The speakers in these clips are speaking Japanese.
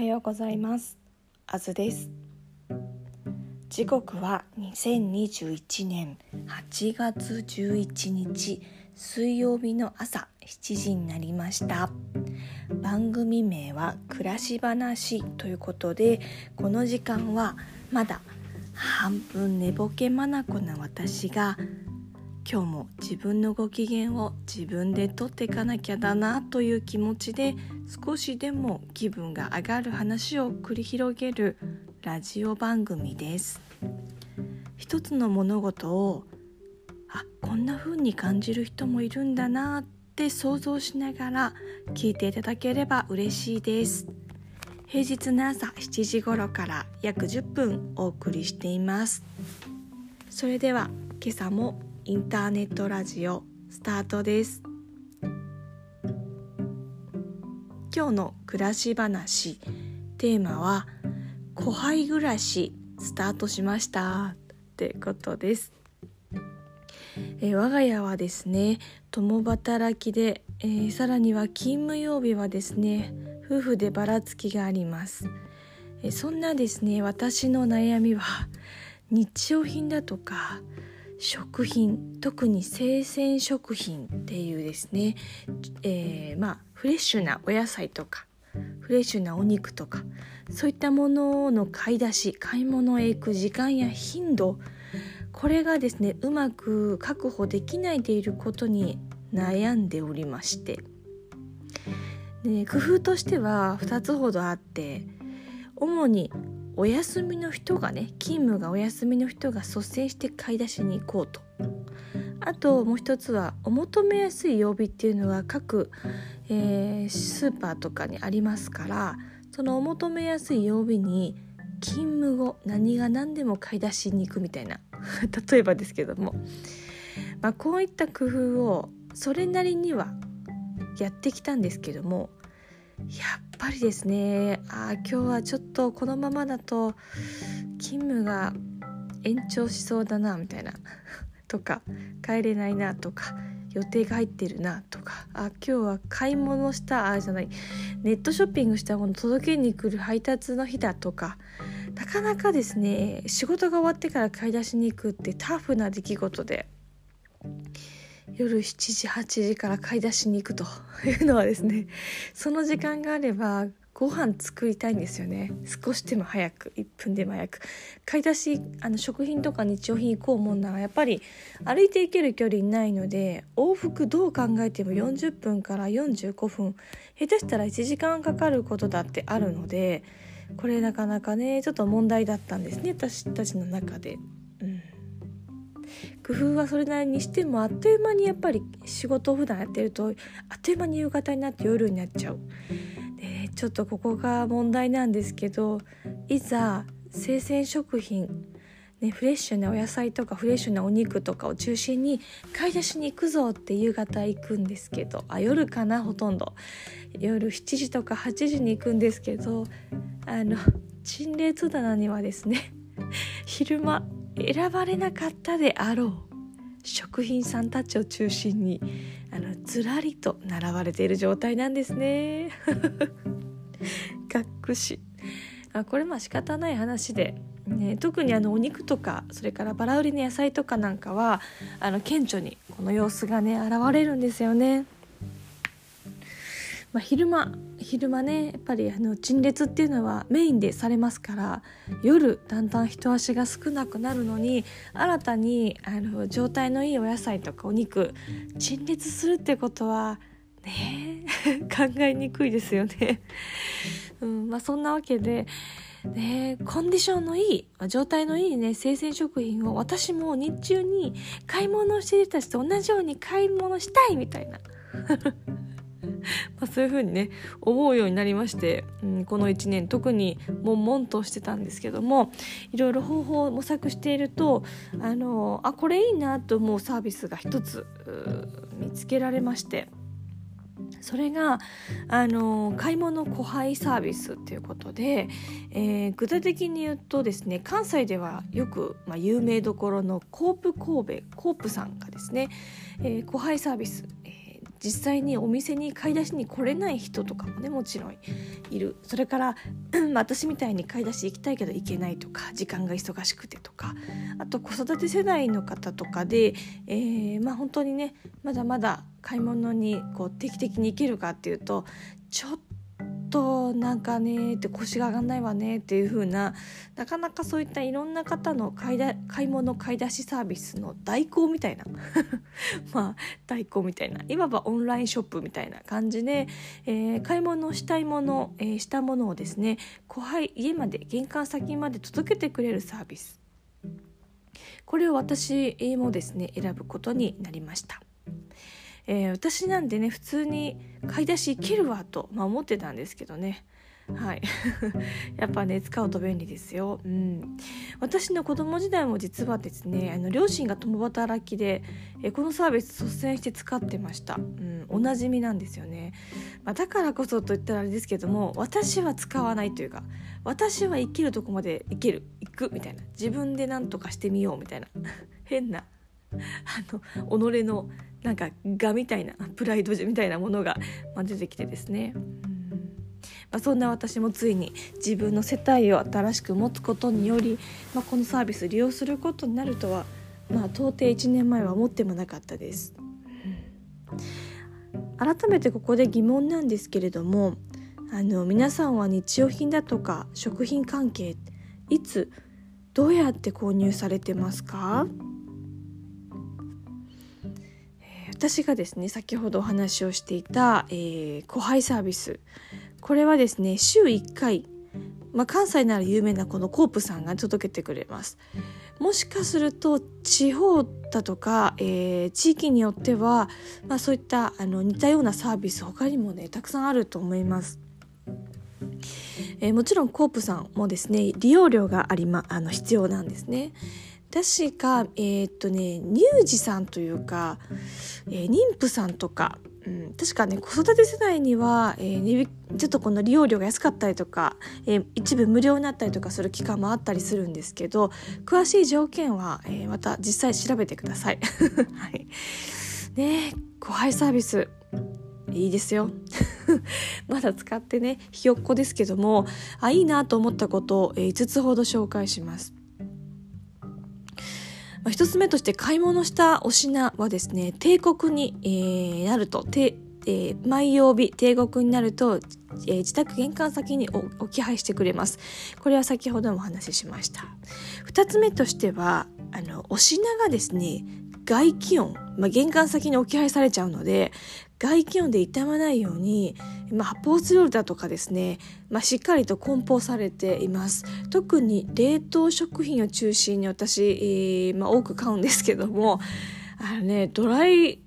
はようございます。あずです。時刻は2021年8月11日水曜日の朝7時になりました。番組名は暮らし話ということでこの時間はまだ半分寝ぼけまなこな私が今日も自分のご機嫌を自分でとっていかなきゃだなという気持ちで少しでも気分が上がる話を繰り広げるラジオ番組です。一つの物事をあこんな風に感じる人もいるんだなって想像しながら聞いていただければ嬉しいです。平日の朝7時頃から約10分お送りしています。それでは今朝もインターネットラジオスタートです。今日の暮らし話テーマは後輩暮らしスタートしました。ってことです。え我が家はですね共働きで、えー、さらには勤務曜日はですね夫婦でばらつきがあります、えそんなですね私の悩みは日用品だとか食品特に生鮮食品っていうですね、えー、まあフレッシュなお野菜とかフレッシュなお肉とかそういったものの買い出し買い物へ行く時間や頻度これがですねうまく確保できないでいることに悩んでおりまして。で工夫としては2つほどあって主にお休みの人がね勤務がお休みの人が率先して買い出しに行こうと。あともう一つはお求めやすい曜日っていうのは各、えー、スーパーとかにありますからそのお求めやすい曜日に勤務後何が何でも買い出しに行くみたいな 例えばですけども、まあ、こういった工夫をそれなりにはやってきたんですけどもやっぱりですね。あ今日はちょっとこのままだと勤務が延長しそうだなみたいな。とか帰れないなとか予定が入ってるなとか。あ今日は買い物したあじゃない。ネットショッピングしたもの届けに来る配達の日だとか。なかなかですね仕事が終わってから買い出しに行くってタフな出来事で。夜7時8時から買い出しに行くというのはですねその時間があればご飯作りたいんですよね。少しでも早く1分でも早く。買い出しあの食品とか日用品行こうもんならやっぱり歩いて行ける距離ないので往復どう考えても40分から45分。下手したら1時間かかることだってあるのでこれなかなかねちょっと問題だったんですね私たちの中で。工夫はそれなりにしてもあっという間にやっぱり仕事を普段やってるとあっという間に夕方になって夜になっちゃう。でちょっとここが問題なんですけどいざ生鮮食品ね、フレッシュなお野菜とかフレッシュなお肉とかを中心に買い出しに行くぞって夕方行くんですけどあ夜かなほとんど夜7時とか8時に行くんですけどあの陳列棚にはですね 昼間選ばれなかったであろう食品さんたちを中心にあのずらりと並ばれている状態なんですね。がっくしあこれまあ仕方ない話で、ね、特にあのお肉とかそれからバラ売りの野菜とかなんかはあの顕著にこの様子がね現れるんですよね。まあ、昼間昼間ねやっぱりあの陳列っていうのはメインでされますから夜だんだん人足が少なくなるのに新たにあの状態のいいお野菜とかお肉陳列するってことはね 考えにくいですよね。うんまあ、そんなわけでね、コンディションのいい状態のいいね生鮮食品を私も日中に買い物をしている人たちと同じように買い物したいみたいな まあ、そういう風にね思うようになりまして、うん、この1年特に悶々としてたんですけどもいろいろ方法を模索しているとあのあこれいいなと思うサービスが一つ見つけられまして。それがあの買い物小配サービスっていうことで、えー、具体的に言うとですね関西ではよく、まあ、有名どころのコープ神戸コープさんがですね、えー、小配サービス実際にお店に買い出しに来れない人とかもねもちろんいる。それから 私みたいに買い出し行きたいけど行けないとか時間が忙しくてとかあと子育て世代の方とかで、えー、まあ本当にねまだまだ買い物にこう定期的に行けるかっていうとちょっととなんかねって腰が上がんないわねっていう風ななかなかそういったいろんな方の買いだ買い物買い出しサービスの代行みたいな。まあ代行みたいな。いわばオンラインショップみたいな感じで、えー、買い物したいもの、えー、したものをですね後輩家まで玄関先まで届けてくれるサービス。これを私もですね選ぶことになりました。えー、私なんでね普通に買い出し行けるわと、まあ、思ってたんですけどね。はい。やっぱね使うと便利ですよ、うん、私の子供時代も実はですねあの両親が共働きでえこのサービス率先して使ってました、うん、おなじみなんですよね、まあ、だからこそと言ったらあれですけども私は使わないというか私は生きるとこまで生きる行くみたいな。自分で何とかしてみようみたいな。変なあの己のなんか我みたいなプライドみたいなものが、出てきてですね、まあ、そんな私もついに自分の世帯を新しく持つことにより、まあ、このサービス利用することになるとは、まあ、到底1年前は思ってもなかったです。改めてここで疑問なんですけれどもあの皆さんは日用品だとか食品関係いつどうやって購入されてますか？私がですね先ほどお話をしていた、えー、後輩サービス。これはですね週1回、まあ、関西なら有名なこのコープさんが届けてくれます。もしかすると地方だとか、えー、地域によっては、まあ、そういったあの似たようなサービス他にもねたくさんあると思います。えー、もちろんコープさんもですね利用料がありまあの必要なんですね。確かえー、っとね乳児さんというか、えー、妊婦さんとか、うん、確かね子育て世代には、えー、ちょっとこの利用料が安かったりとか、えー、一部無料になったりとかする期間もあったりするんですけど詳しい条件は、えー、また実際調べてください。はい、ね後輩サービスいいですよ まだ使ってねひよっこですけどもあいいなと思ったことを、え、5つほど紹介します。まあ、1つ目として買い物したお品はですね帝国に、えー、なるとて、えー、毎曜日帝国になると、えー、自宅玄関先に置き配してくれます。これは先ほどもお話ししました。2つ目としてはあのお品がですね外気温、まあ、玄関先に置き配されちゃうので外気温で傷まないように、まあ、発泡スチロールだとかですね、まあ、しっかりと梱包されています。特に冷凍食品を中心に私、えー、まあ、多く買うんですけどもあのねドライ、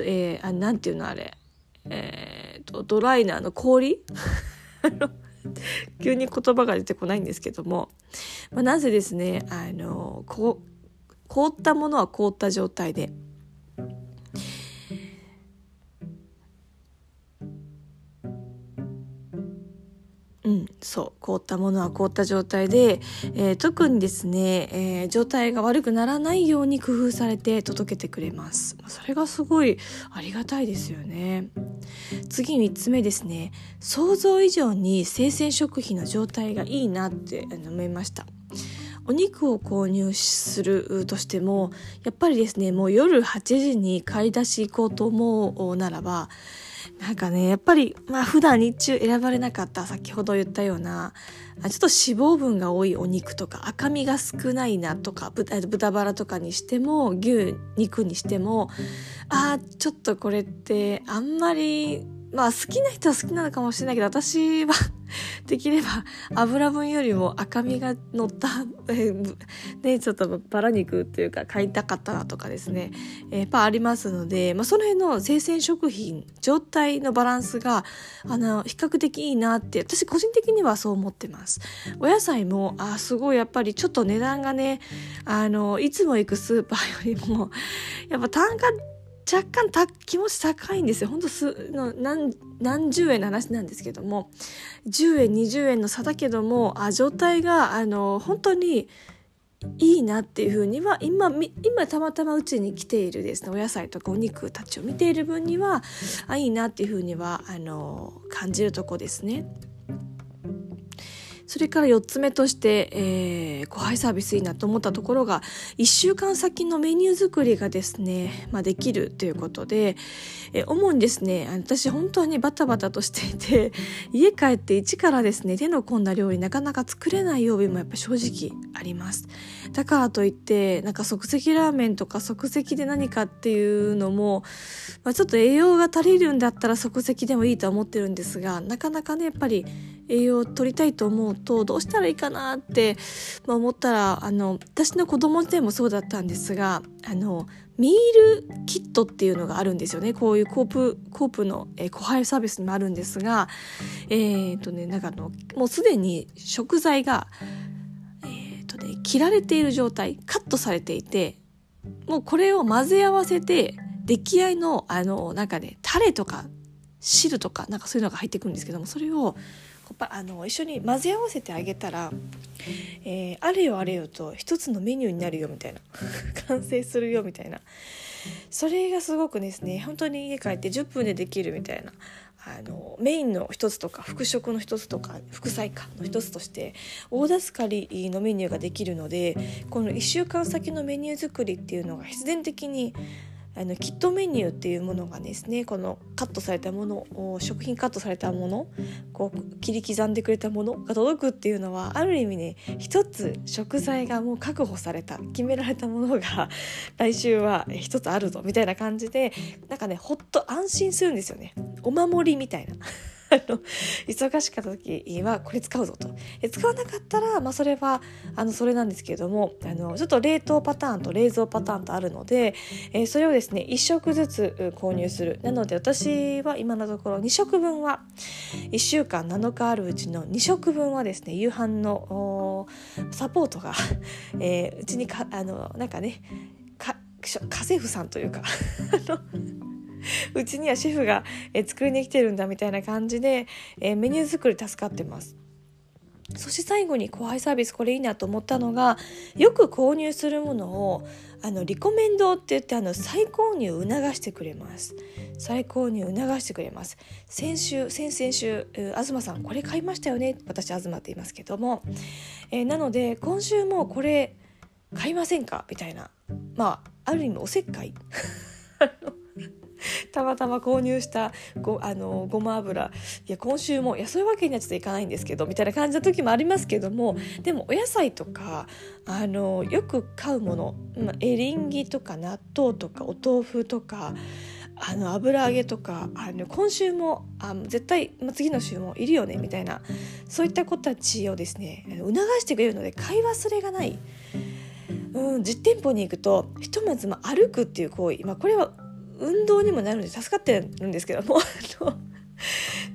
えー、あなんていうのあれえーと、ドライなあの氷？急に言葉が出てこないんですけども、まあ、なぜですねあのこ凍ったものは凍った状態でうん、そう凍ったものは凍った状態で、えー、特にですね、えー、状態が悪くならないように工夫されて届けてくれます。それがすごいありがたいですよね。次3つ目ですね。想像以上に生鮮食品の状態がいいなって思いました。お肉を購入するとしてもやっぱりですねもう夜8時に買い出し行こうと思うならばなんかねやっぱりまあ普段日中選ばれなかった先ほど言ったようなちょっと脂肪分が多いお肉とか赤身が少ないなとか豚豚バラとかにしても牛肉にしてもああちょっとこれってあんまりまあ好きな人は好きなのかもしれないけど私は できれば油分よりも赤身が乗った ねちょっとバラ肉っていうか買いたかったなとかですね。やっぱありますので、まあ、その辺の生鮮食品状態のバランスがあの比較的いいなって私個人的にはそう思ってます。お野菜もあすごいやっぱりちょっと値段がねあのいつも行くスーパーよりもやっぱ単価若干た気持ち高いんですよ。ほんとすの何何十円の話なんですけども10円20円の差だけどもあ状態があの本当にいいなっていうふうには今今たまたまうちに来ているですねお野菜とかお肉たちを見ている分にはあいいなっていうふうにはあの感じるとこですね。それから4つ目として、えー、後輩サービスいいなと思ったところが、1週間先のメニュー作りがですね、まあ、できるということで、えー、主にですね、私本当にバタバタとしていて、家帰って一からですね、手の込んだ料理なかなか作れない曜日もやっぱ正直あります。だからといって、なんか即席ラーメンとか即席で何かっていうのも、まあ、ちょっと栄養が足りるんだったら即席でもいいとは思ってるんですが、なかなかね、やっぱり栄養を取りたいと思うとどうしたらいいかなって、思ったらあの私の子供時代もそうだったんですがあのミールキットっていうのがあるんですよね。こういうコープコープの、えー、サービスにもあるんですがえっ、とねなんかのもうすでに食材がえっ、とね切られている状態カットされていてもうこれを混ぜ合わせて出来合いのあのなんかねタレとか汁とかなんかそういうのが入ってくるんですけどもそれをあの一緒に混ぜ合わせてあげたら、えー、あれよあれよと一つのメニューになるよみたいな 完成するよみたいな。それがすごくですね本当に家帰って10分でできるみたいなあのメインの一つとか副食の一つとか副菜かの一つとして大助かりのメニューができるのでこの1週間先のメニュー作りっていうのが必然的にあのキットメニューっていうものがですねこのカットされたもの食品カットされたものこう切り刻んでくれたものが届くっていうのはある意味ね一つ食材がもう確保された決められたものが 来週は一つあるぞみたいな感じでなんかねほっと安心するんですよねお守りみたいな。の忙しかった時はこれ使うぞと。使わなかったら、まあ、それはあのそれなんですけれどもあのちょっと冷凍パターンと冷蔵パターンとあるので、えー、それをですね1食ずつ購入する。なので私は今のところ2食分は1週間7日あるうちの2食分はですね夕飯のサポートが、えー、うちにかあのなんかね家政婦さんというか うちにはシェフが、え作りに来てるんだみたいな感じで、えメニュー作り助かってます。そして最後に後輩サービスこれいいなと思ったのがよく購入するものをあのリコメンドって言ってあの再購入を促してくれます。再購入を促してくれます。先週先々週東さんこれ買いましたよね？私東って言いますけども、えー、なので今週もこれ買いませんか？みたいな。まあある意味おせっかい。たまたま購入したごあのごま油いや今週もいやそういうわけにはちょっといかないんですけどみたいな感じの時もありますけどもでもお野菜とかあのよく買うもの、まあ、エリンギとか納豆とかお豆腐とかあの油揚げとかあの今週もあ絶対、まあ、次の週もいるよねみたいなそういった子たちをですね促してくれるので買い忘れがない。うん、実店舗に行くとひとまずま歩くっていう行為、まあ、これは運動にもなるので助かってるんですけども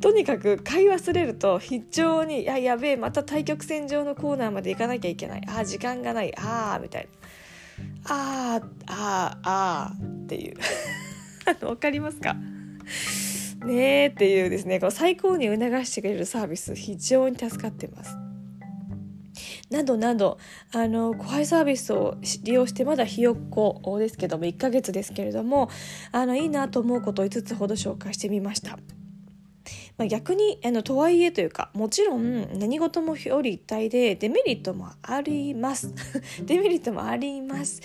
とにかく買い忘れると非常に「いややべえまた対局線上のコーナーまで行かなきゃいけない。あ時間がない。ああ」みたいな「あーあーあー」っていう。わかりますか？ねえっていうですねこの最高に促してくれるサービス非常に助かってます。などなどあの後輩サービスを利用してまだひよっこですけども1ヶ月ですけれどもあのいいなと思うことを5つほど紹介してみました。まあ、逆にあのとはいえというかもちろん何事も表裏一体でデメリットもあります デメリットもあります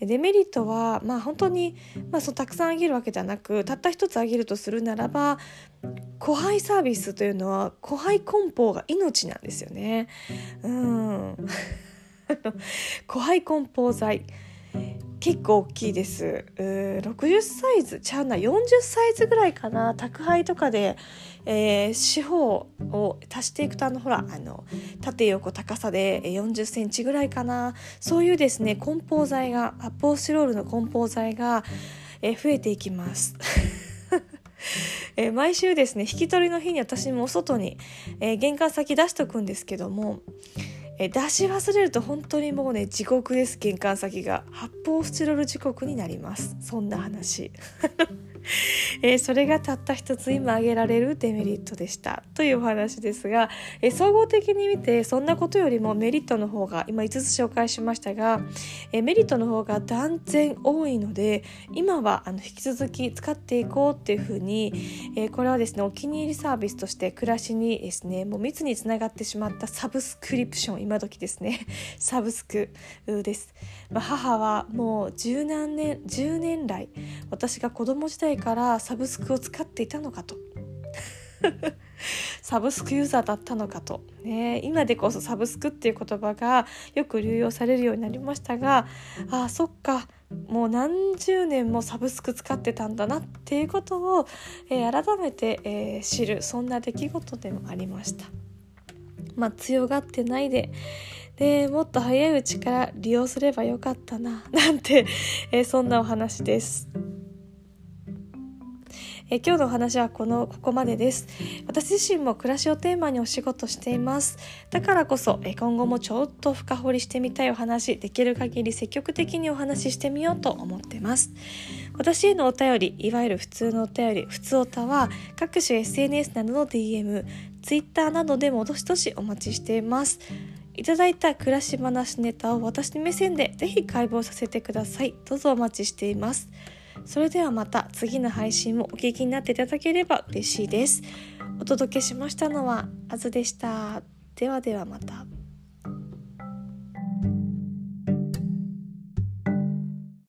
デメリットはまあ本当に、まあ、そのたくさんあげるわけではなくたった一つあげるとするならば後輩サービスというのは後輩梱包が命なんですよね。うん 後輩梱包剤結構大きいです。60サイズちゃうな。40サイズぐらいかな。宅配とかで、えー、四方を足していくとあのほらあの縦横高さで40センチぐらいかな。そういうですね梱包材が発泡スチロールの梱包材が、えー、増えていきます。え、毎週ですね引き取りの日に私も外に、えー、玄関先出しとくんですけどもえ出し忘れると本当にもうね地獄です玄関先が。発泡スチロール時刻になります。そんな話。えー、それがたった一つ今挙げられるデメリットでした。というお話ですが、えー、総合的に見てそんなことよりもメリットの方が今5つ紹介しましたが、えー、メリットの方が断然多いので今はあの引き続き使っていこうっていうふうに、えこれはですねお気に入りサービスとして暮らしにですねもう密につながってしまったサブスクリプション今時ですね サブスクです、まあ、母はもう十何年10年来私が子供時代からサブスクを使っていたのかと サブスクユーザーだったのかと、ね、今でこそサブスクっていう言葉がよく流用されるようになりましたがあそっかもう何十年もサブスク使ってたんだなっていうことを、えー、改めて、えー、知るそんな出来事でもありました。まあ、強がってないででもっと早いうちから利用すればよかったななんて、えー、そんなお話です。え今日のお話はこのここまでです。私自身も暮らしをテーマにお仕事しています。だからこそえ今後もちょっと深掘りしてみたいお話できる限り積極的にお話ししてみようと思ってます。私へのお便りいわゆる普通のお便り普通おたは各種 SNS などの DM Twitter などでもどしどしお待ちしています。いただいた暮らし話ネタを私の目線でぜひ解剖させてください。どうぞお待ちしています。それではまた次の配信もお聞きになっていただければ嬉しいです。お届けしましたのはあずでした。ではではまた。